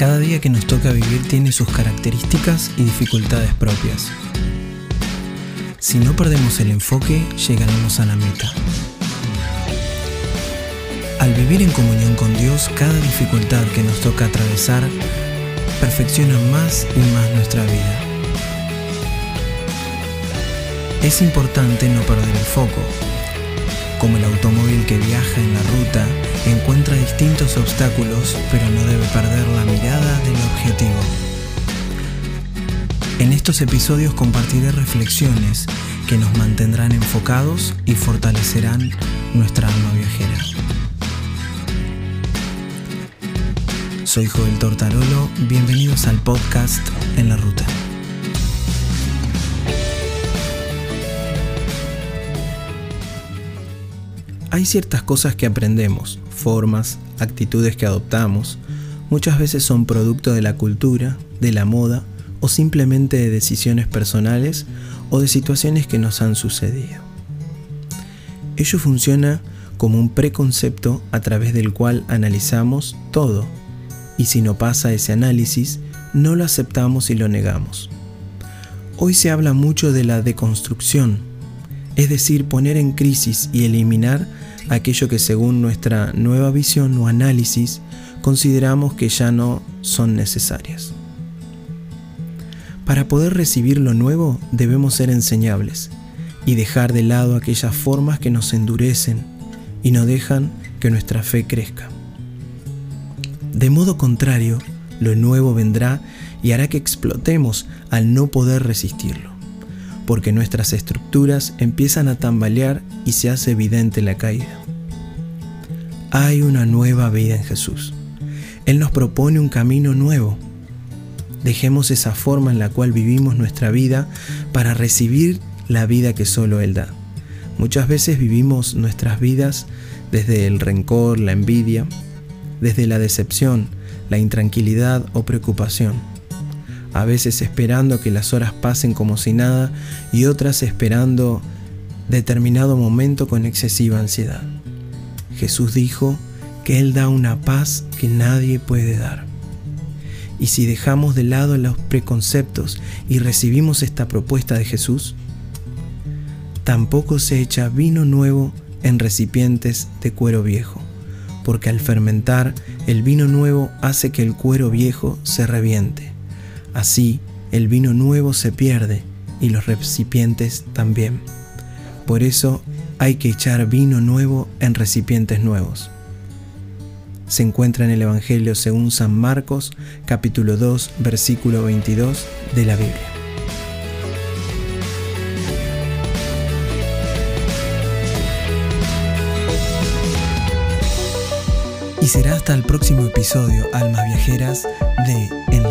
Cada día que nos toca vivir tiene sus características y dificultades propias. Si no perdemos el enfoque, llegaremos a la meta. Al vivir en comunión con Dios, cada dificultad que nos toca atravesar perfecciona más y más nuestra vida. Es importante no perder el foco, como el automóvil que viaja en la ruta distintos obstáculos, pero no debe perder la mirada del objetivo. En estos episodios compartiré reflexiones que nos mantendrán enfocados y fortalecerán nuestra alma viajera. Soy Joel Tortarolo, bienvenidos al podcast En la Ruta. Hay ciertas cosas que aprendemos, formas, actitudes que adoptamos, muchas veces son producto de la cultura, de la moda o simplemente de decisiones personales o de situaciones que nos han sucedido. Ello funciona como un preconcepto a través del cual analizamos todo y si no pasa ese análisis, no lo aceptamos y lo negamos. Hoy se habla mucho de la deconstrucción, es decir, poner en crisis y eliminar aquello que según nuestra nueva visión o análisis consideramos que ya no son necesarias. Para poder recibir lo nuevo debemos ser enseñables y dejar de lado aquellas formas que nos endurecen y no dejan que nuestra fe crezca. De modo contrario, lo nuevo vendrá y hará que explotemos al no poder resistirlo porque nuestras estructuras empiezan a tambalear y se hace evidente la caída. Hay una nueva vida en Jesús. Él nos propone un camino nuevo. Dejemos esa forma en la cual vivimos nuestra vida para recibir la vida que solo Él da. Muchas veces vivimos nuestras vidas desde el rencor, la envidia, desde la decepción, la intranquilidad o preocupación a veces esperando que las horas pasen como si nada y otras esperando determinado momento con excesiva ansiedad. Jesús dijo que Él da una paz que nadie puede dar. Y si dejamos de lado los preconceptos y recibimos esta propuesta de Jesús, tampoco se echa vino nuevo en recipientes de cuero viejo, porque al fermentar el vino nuevo hace que el cuero viejo se reviente Así, el vino nuevo se pierde y los recipientes también. Por eso hay que echar vino nuevo en recipientes nuevos. Se encuentra en el Evangelio según San Marcos, capítulo 2, versículo 22 de la Biblia. Y será hasta el próximo episodio, Almas Viajeras, de En.